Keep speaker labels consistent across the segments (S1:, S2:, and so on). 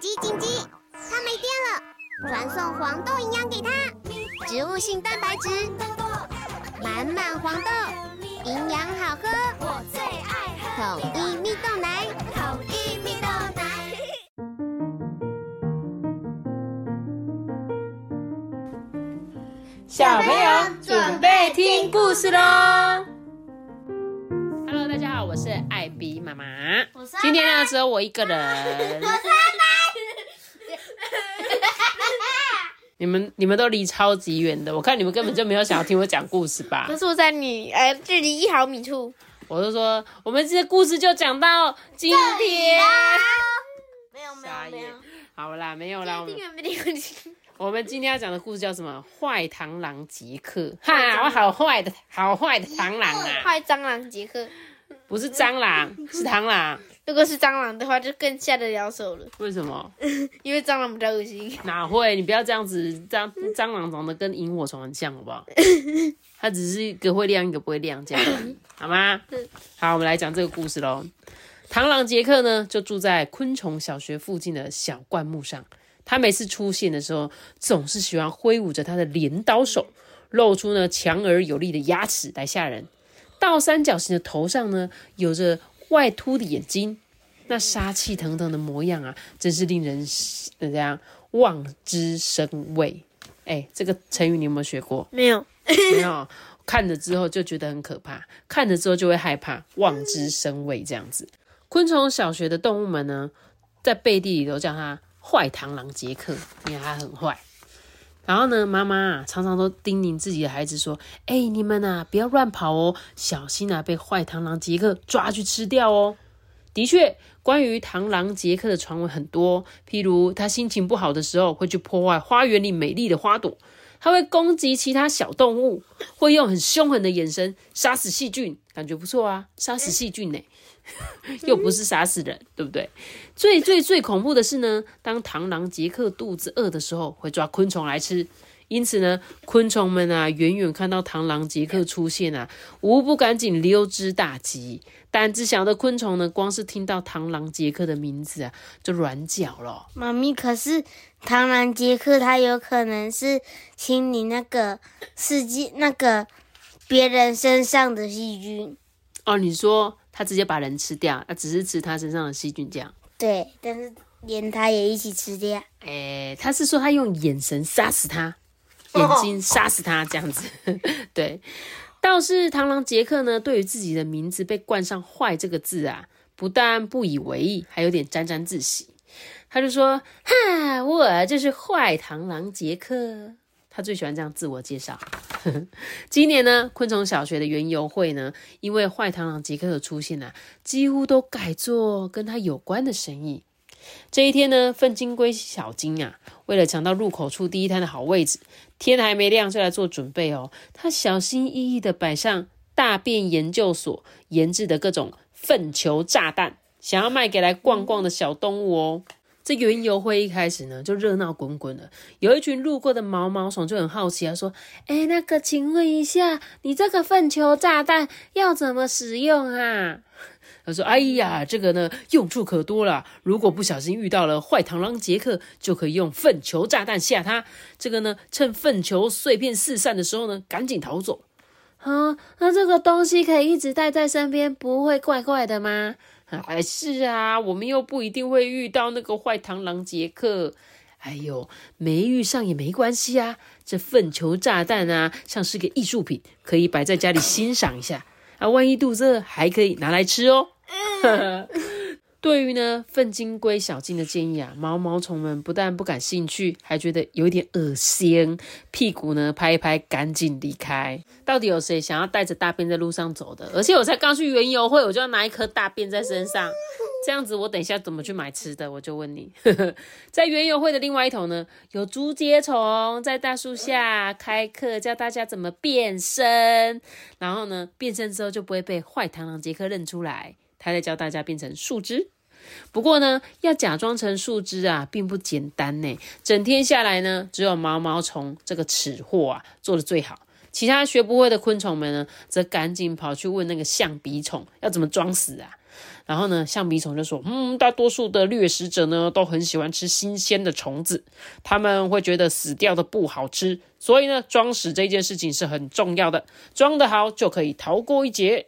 S1: 紧急紧急！它没电了，传送黄豆营养给它，植物性蛋白质，满满黄豆，营养好喝，我最爱喝统一蜜豆奶，统一蜜豆奶。
S2: 小朋友准备听故事喽！Hello，大家好，我是艾比妈妈。今天呢，只有我一个人。你们你们都离超级远的，我看你们根本就没有想要听我讲故事吧？
S3: 可是我在你呃距离一毫米处。
S2: 我就说，我们这故事就讲到今天。
S3: 没有没有没有。
S2: 好啦，没有啦。我们今天要讲的故事叫什么？坏螳螂杰克。哈，我好坏的，好坏的螳螂啊！
S3: 坏蟑螂杰克。
S2: 不是蟑螂，是螳螂。
S3: 如果是蟑螂的话，就更下得了手了。
S2: 为什么？
S3: 因为蟑螂比较恶心。
S2: 哪会？你不要这样子，蟑蟑螂长得跟萤火虫很像，好不好？它只是一个会亮，一个不会亮，这样 好吗？好，我们来讲这个故事喽。螳螂杰克呢，就住在昆虫小学附近的小灌木上。他每次出现的时候，总是喜欢挥舞着他的镰刀手，露出呢强而有力的牙齿来吓人。倒三角形的头上呢，有着外凸的眼睛，那杀气腾腾的模样啊，真是令人怎样望之生畏。哎，这个成语你有没有学过？
S3: 没有，
S2: 没有。看了之后就觉得很可怕，看了之后就会害怕，望之生畏这样子。昆虫小学的动物们呢，在背地里都叫它。坏螳螂杰克，因为它很坏。然后呢，妈妈，常常都叮咛自己的孩子说：“哎，你们啊，不要乱跑哦，小心啊，被坏螳螂杰克抓去吃掉哦。”的确，关于螳螂杰克的传闻很多，譬如他心情不好的时候会去破坏花园里美丽的花朵，他会攻击其他小动物，会用很凶狠的眼神杀死细菌，感觉不错啊，杀死细菌呢。又不是杀死人，对不对？最最最恐怖的是呢，当螳螂杰克肚子饿的时候，会抓昆虫来吃。因此呢，昆虫们啊，远远看到螳螂杰克出现啊，无不赶紧溜之大吉。胆子小的昆虫呢，光是听到螳螂杰克的名字啊，就软脚了。
S4: 妈咪，可是螳螂杰克他有可能是清理那个世界那个别人身上的细菌。
S2: 哦，你说？他直接把人吃掉，他只是吃他身上的细菌这样。
S4: 对，但是连他也一起吃掉。
S2: 哎，他是说他用眼神杀死他，眼睛杀死他这样子。对，倒是螳螂杰克呢，对于自己的名字被冠上“坏”这个字啊，不但不以为意，还有点沾沾自喜。他就说：“哈，我就是坏螳螂杰克。”他最喜欢这样自我介绍。今年呢，昆虫小学的园游会呢，因为坏螳螂杰克的出现啊，几乎都改做跟他有关的生意。这一天呢，粪金龟小金啊，为了抢到入口处第一摊的好位置，天还没亮就来做准备哦。他小心翼翼地摆上大便研究所研制的各种粪球炸弹，想要卖给来逛逛的小动物哦。这园游会一开始呢，就热闹滚滚的。有一群路过的毛毛虫就很好奇啊，说：“哎，那个，请问一下，你这个粪球炸弹要怎么使用啊？” 他说：“哎呀，这个呢，用处可多了。如果不小心遇到了坏螳螂杰克，就可以用粪球炸弹吓他。这个呢，趁粪球碎片四散的时候呢，赶紧逃走。啊，那这个东西可以一直带在身边，不会怪怪的吗？”哎，是啊，我们又不一定会遇到那个坏螳螂杰克。哎呦，没遇上也没关系啊，这粪球炸弹啊，像是个艺术品，可以摆在家里欣赏一下。啊，万一肚子饿，还可以拿来吃哦。对于呢，粪金龟小金的建议啊，毛毛虫们不但不感兴趣，还觉得有点恶心，屁股呢拍一拍，赶紧离开。到底有谁想要带着大便在路上走的？而且我才刚去园游会，我就要拿一颗大便在身上，这样子我等一下怎么去买吃的？我就问你，在园游会的另外一头呢，有竹节虫在大树下开课，教大家怎么变身，然后呢，变身之后就不会被坏螳螂杰克认出来。他在教大家变成树枝，不过呢，要假装成树枝啊，并不简单呢。整天下来呢，只有毛毛虫这个吃货啊做的最好，其他学不会的昆虫们呢，则赶紧跑去问那个象鼻虫要怎么装死啊。然后呢，橡皮虫就说：“嗯，大多数的掠食者呢都很喜欢吃新鲜的虫子，他们会觉得死掉的不好吃，所以呢，装死这件事情是很重要的，装得好就可以逃过一劫。”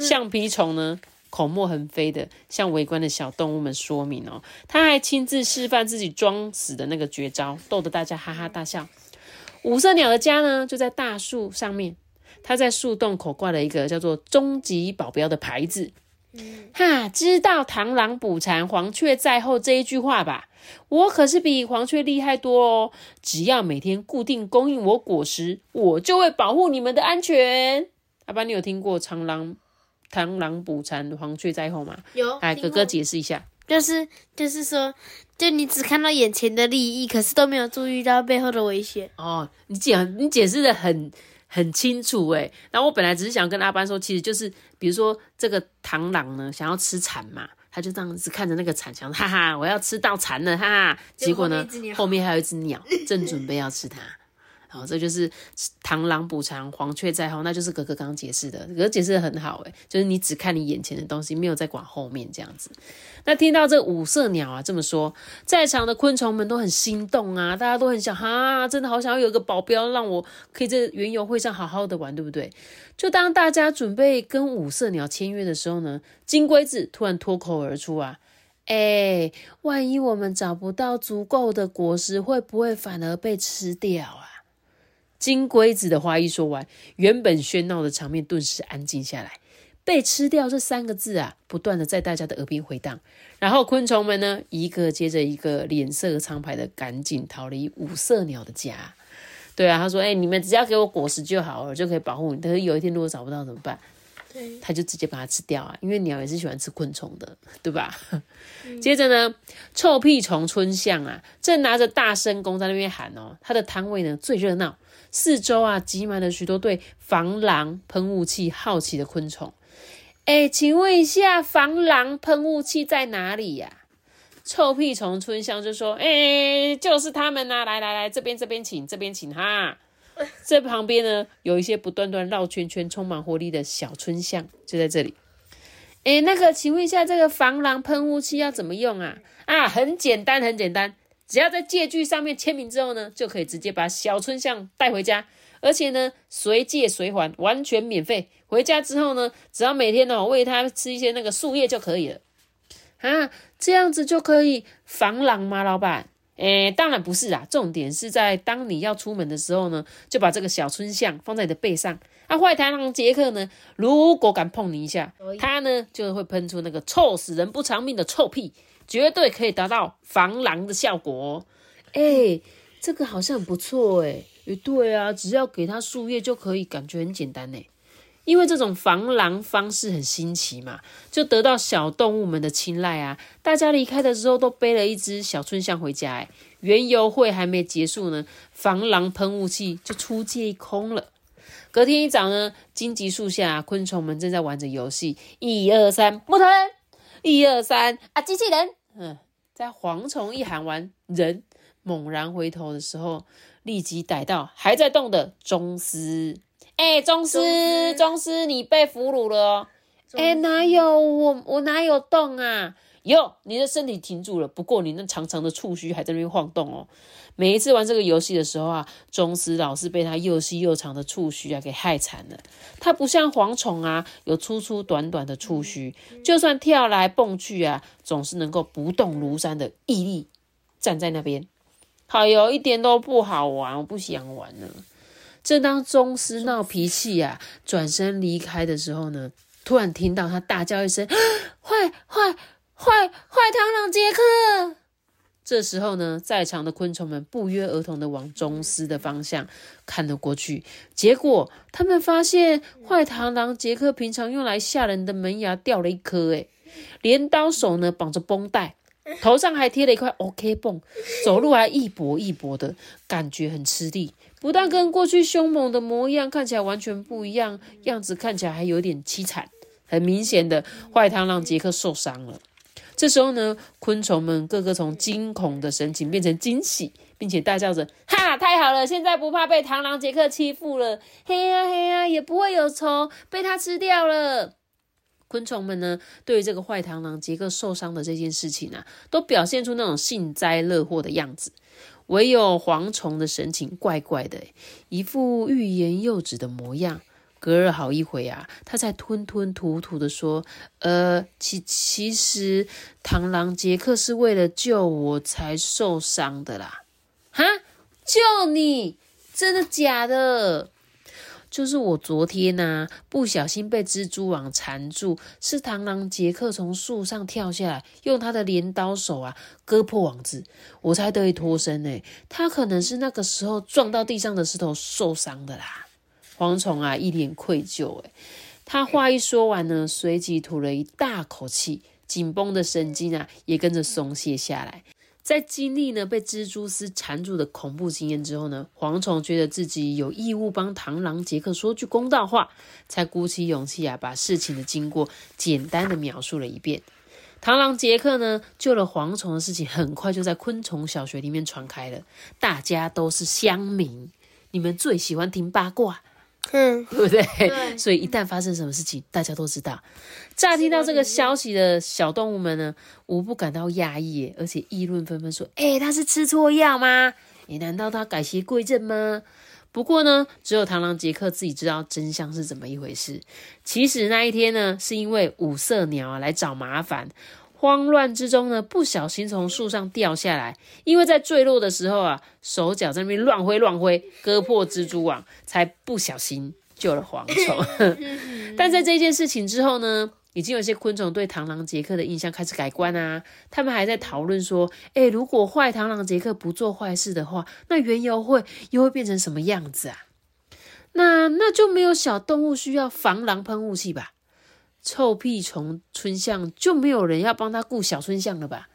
S2: 橡皮虫呢，口沫横飞的向围观的小动物们说明哦，他还亲自示范自己装死的那个绝招，逗得大家哈哈大笑。五色鸟的家呢，就在大树上面。他在树洞口挂了一个叫做“终极保镖”的牌子。哈，知道“螳螂捕蝉，黄雀在后”这一句话吧？我可是比黄雀厉害多哦！只要每天固定供应我果实，我就会保护你们的安全。阿爸，你有听过“螳螂螳螂捕蝉，黄雀在后”嘛？
S3: 有，
S2: 来，哥哥解释一下。
S3: 就是就是说，就你只看到眼前的利益，可是都没有注意到背后的危险。
S2: 哦，你解你解释的很。很清楚诶，然后我本来只是想跟阿班说，其实就是比如说这个螳螂呢，想要吃蝉嘛，他就这样子看着那个蝉，想哈哈，我要吃到蝉了，哈哈。结果呢，后面还有一只鸟正准备要吃它。哦，这就是螳螂捕蝉，黄雀在后，那就是哥哥刚刚解释的，哥哥解释的很好，诶，就是你只看你眼前的东西，没有在管后面这样子。那听到这五色鸟啊这么说，在场的昆虫们都很心动啊，大家都很想哈，真的好想要有个保镖，让我可以在园游会上好好的玩，对不对？就当大家准备跟五色鸟签约的时候呢，金龟子突然脱口而出啊，哎，万一我们找不到足够的果实，会不会反而被吃掉啊？金龟子的话一说完，原本喧闹的场面顿时安静下来。被吃掉这三个字啊，不断的在大家的耳边回荡。然后昆虫们呢，一个接着一个，脸色苍白的赶紧逃离五色鸟的家。对啊，他说：“哎，你们只要给我果实就好了，就可以保护你。但是有一天如果找不到怎么办？
S3: 对，
S2: 他就直接把它吃掉啊，因为鸟也是喜欢吃昆虫的，对吧？接着呢，臭屁虫春象啊，正拿着大声公在那边喊哦，他的摊位呢最热闹。四周啊，挤满了许多对防狼喷雾器好奇的昆虫。哎，请问一下，防狼喷雾器在哪里呀？臭屁虫春香就说：“哎，就是他们呐！来来来，这边这边请，这边请哈。这旁边呢，有一些不断断绕圈圈、充满活力的小春香，就在这里。哎，那个，请问一下，这个防狼喷雾器要怎么用啊？啊，很简单，很简单。”只要在借据上面签名之后呢，就可以直接把小春象带回家，而且呢随借随还，完全免费。回家之后呢，只要每天呢喂它吃一些那个树叶就可以了。啊，这样子就可以防狼吗，老板？诶，当然不是啊，重点是在当你要出门的时候呢，就把这个小春象放在你的背上。啊，坏螳螂杰克呢，如果敢碰你一下，他呢就会喷出那个臭死人不偿命的臭屁。绝对可以达到防狼的效果，哎，这个好像不错哎，诶，对啊，只要给它树叶就可以，感觉很简单呢。因为这种防狼方式很新奇嘛，就得到小动物们的青睐啊。大家离开的时候都背了一只小春象回家，哎，园游会还没结束呢，防狼喷雾器就出借一空了。隔天一早呢，荆棘树下昆虫们正在玩着游戏，一二三，木头人。一二三啊！机器人，嗯，在蝗虫一喊完，人猛然回头的时候，立即逮到还在动的宗师。哎，宗师，宗师，你被俘虏了哦！哎，哪有我？我哪有动啊？哟，你的身体停住了。不过你那长长的触须还在那边晃动哦。每一次玩这个游戏的时候啊，宗师老是被他又细又长的触须啊给害惨了。他不像蝗虫啊，有粗粗短短的触须，就算跳来蹦去啊，总是能够不动如山的屹立站在那边。好哟，一点都不好玩，我不想玩了。正当宗师闹脾气啊，转身离开的时候呢，突然听到他大叫一声：“坏坏坏坏螳螂杰克！”这时候呢，在场的昆虫们不约而同的往宗师的方向看了过去，结果他们发现坏螳螂杰克平常用来吓人的门牙掉了一颗，诶镰刀手呢绑着绷带，头上还贴了一块 OK 绷，走路还一跛一跛的，感觉很吃力，不但跟过去凶猛的模样看起来完全不一样，样子看起来还有点凄惨，很明显的坏螳螂杰克受伤了。这时候呢，昆虫们个个从惊恐的神情变成惊喜，并且大叫着：“哈，太好了！现在不怕被螳螂杰克欺负了，嘿呀嘿呀，也不会有虫被他吃掉了。”昆虫们呢，对于这个坏螳螂杰克受伤的这件事情啊，都表现出那种幸灾乐祸的样子。唯有蝗虫的神情怪怪的，一副欲言又止的模样。隔了好一会啊，他才吞吞吐吐的说：“呃，其其实螳螂杰克是为了救我才受伤的啦。”哈，救你？真的假的？就是我昨天呐，不小心被蜘蛛网缠住，是螳螂杰克从树上跳下来，用他的镰刀手啊割破网子，我才得以脱身呢。他可能是那个时候撞到地上的石头受伤的啦。蝗虫啊，一脸愧疚诶他话一说完呢，随即吐了一大口气，紧绷的神经啊也跟着松懈下来。在经历呢被蜘蛛丝缠住的恐怖经验之后呢，蝗虫觉得自己有义务帮螳螂杰克说句公道话，才鼓起勇气啊，把事情的经过简单的描述了一遍。螳螂杰克呢救了蝗虫的事情，很快就在昆虫小学里面传开了。大家都是乡民，你们最喜欢听八卦。
S4: 嗯，
S2: 对不对？
S3: 对
S2: 所以一旦发生什么事情，大家都知道。乍听到这个消息的小动物们呢，无不感到压抑，而且议论纷纷说：“哎，他是吃错药吗？哎，难道他改邪归正吗？”不过呢，只有螳螂杰克自己知道真相是怎么一回事。其实那一天呢，是因为五色鸟啊来找麻烦，慌乱之中呢，不小心从树上掉下来，因为在坠落的时候啊，手脚在那边乱挥乱挥，割破蜘蛛网，才不小心救了蝗虫。但在这件事情之后呢，已经有些昆虫对螳螂杰克的印象开始改观啊。他们还在讨论说，诶，如果坏螳螂杰克不做坏事的话，那原油会又会变成什么样子啊？那那就没有小动物需要防狼喷雾器吧？臭屁虫春象就没有人要帮他顾小春象了吧？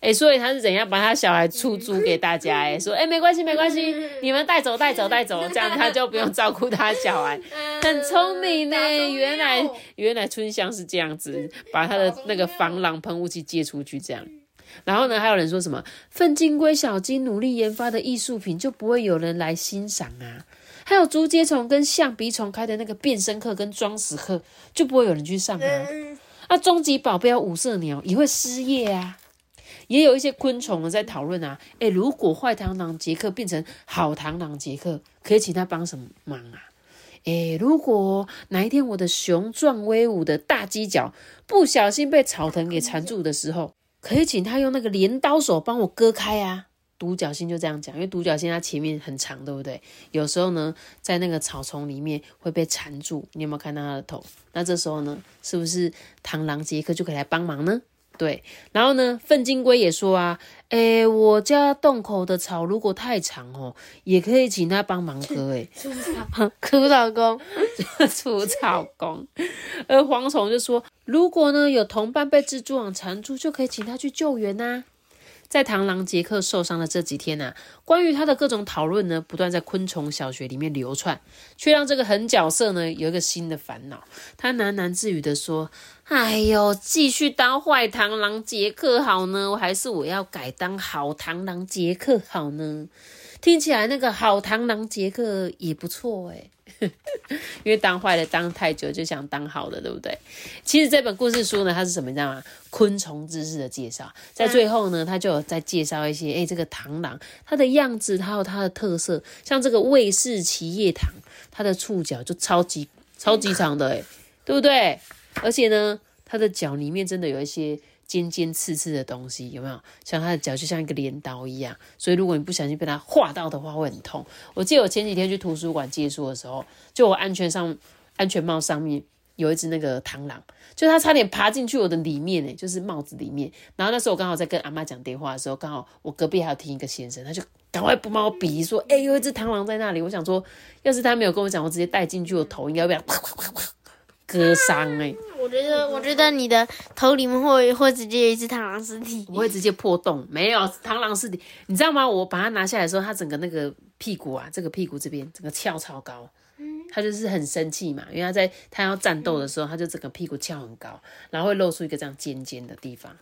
S2: 哎，所以他是怎样把他小孩出租给大家？哎，说哎没关系没关系，你们带走带走带走，这样他就不用照顾他小孩，很聪明呢。原来原来春香是这样子，把他的那个防狼喷雾器借出去这样。然后呢，还有人说什么粪金龟小金努力研发的艺术品就不会有人来欣赏啊？还有竹节虫跟象鼻虫开的那个变身课跟装死课就不会有人去上啊？啊，终极保镖五色鸟也会失业啊？也有一些昆虫呢在讨论啊，诶，如果坏螳螂杰克变成好螳螂杰克，可以请他帮什么忙啊？诶，如果哪一天我的雄壮威武的大犄角不小心被草藤给缠住的时候，可以请他用那个镰刀手帮我割开啊。独角仙就这样讲，因为独角仙它前面很长，对不对？有时候呢，在那个草丛里面会被缠住，你有没有看到它的头？那这时候呢，是不是螳螂杰克就可以来帮忙呢？对，然后呢，粪金龟也说啊，诶，我家洞口的草如果太长哦，也可以请他帮忙割，诶，
S3: 苦老公，
S2: 除草工。而蝗虫就说，如果呢有同伴被蜘蛛网缠住，就可以请他去救援呐、在螳螂杰克受伤的这几天呢、关于他的各种讨论呢，不断在昆虫小学里面流窜，却让这个狠角色呢有一个新的烦恼。他喃喃自语的说：“哎呦，继续当坏螳螂杰克好呢，还是我要改当好螳螂杰克好呢？”听起来那个好螳螂杰克也不错诶。因为当坏的当太久，就想当好的，对不对？其实这本故事书呢，它是什么？你知道吗？昆虫知识的介绍，在最后呢，它就有在介绍一些，哎，这个螳螂它的样子，还有它的特色，像这个卫士奇叶螳，它的触角就超级超级长的，哎，对不对？而且呢，它的脚里面真的有一些尖尖刺刺的东西，有没有？像它的脚就像一个镰刀一样，所以如果你不小心被它划到的话，会很痛。我记得我前几天去图书馆借书的时候，就我安全上安全帽上面有一只那个螳螂，就它差点爬进去我的里面，就是帽子里面。然后那时候我刚好在跟阿妈讲电话的时候，刚好我隔壁还有听一个先生，他就赶快帮我鼻说，哎、有一只螳螂在那里。我想说，要是他没有跟我讲，我直接带进去，我头应该会被啪啪啪啪割伤哎、
S3: 我觉得，我觉得你的头里面会会直接有一只螳螂尸体。
S2: 我会直接破洞，没有螳螂尸体，你知道吗？我把它拿下来的时候，它整个那个屁股啊，这个屁股这边整个翘超高，它就是很生气嘛，因为它在它要战斗的时候，它就整个屁股翘很高，然后会露出一个这样尖尖的地方，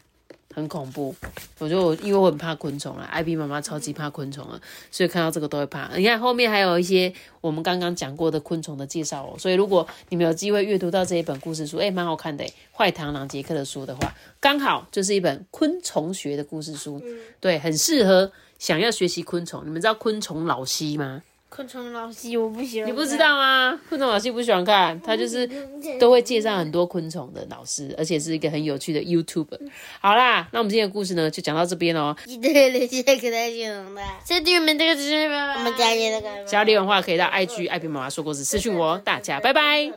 S2: 很恐怖。我觉得我因为我很怕昆虫啊，艾比妈妈超级怕昆虫啊，所以看到这个都会怕。你看后面还有一些我们刚刚讲过的昆虫的介绍哦，所以如果你们有机会阅读到这一本故事书，哎，蛮好看的，《坏螳螂杰克》的书的话，刚好就是一本昆虫学的故事书，对，很适合想要学习昆虫。你们知道昆虫老师吗？
S3: 昆虫老师我不喜欢，
S2: 你不知道吗？昆虫老师不喜欢看，他就是都会介绍很多昆虫的老师，而且是一个很有趣的 YouTube。好啦，那我们今天的故事呢，就讲到这边哦。
S4: 记得留下给他形容的，
S3: 先订阅我们这个直播，
S4: 我们家里那个。
S2: 想要留言的话，可以到 IG 爱比妈妈说故事私讯我，大家拜拜。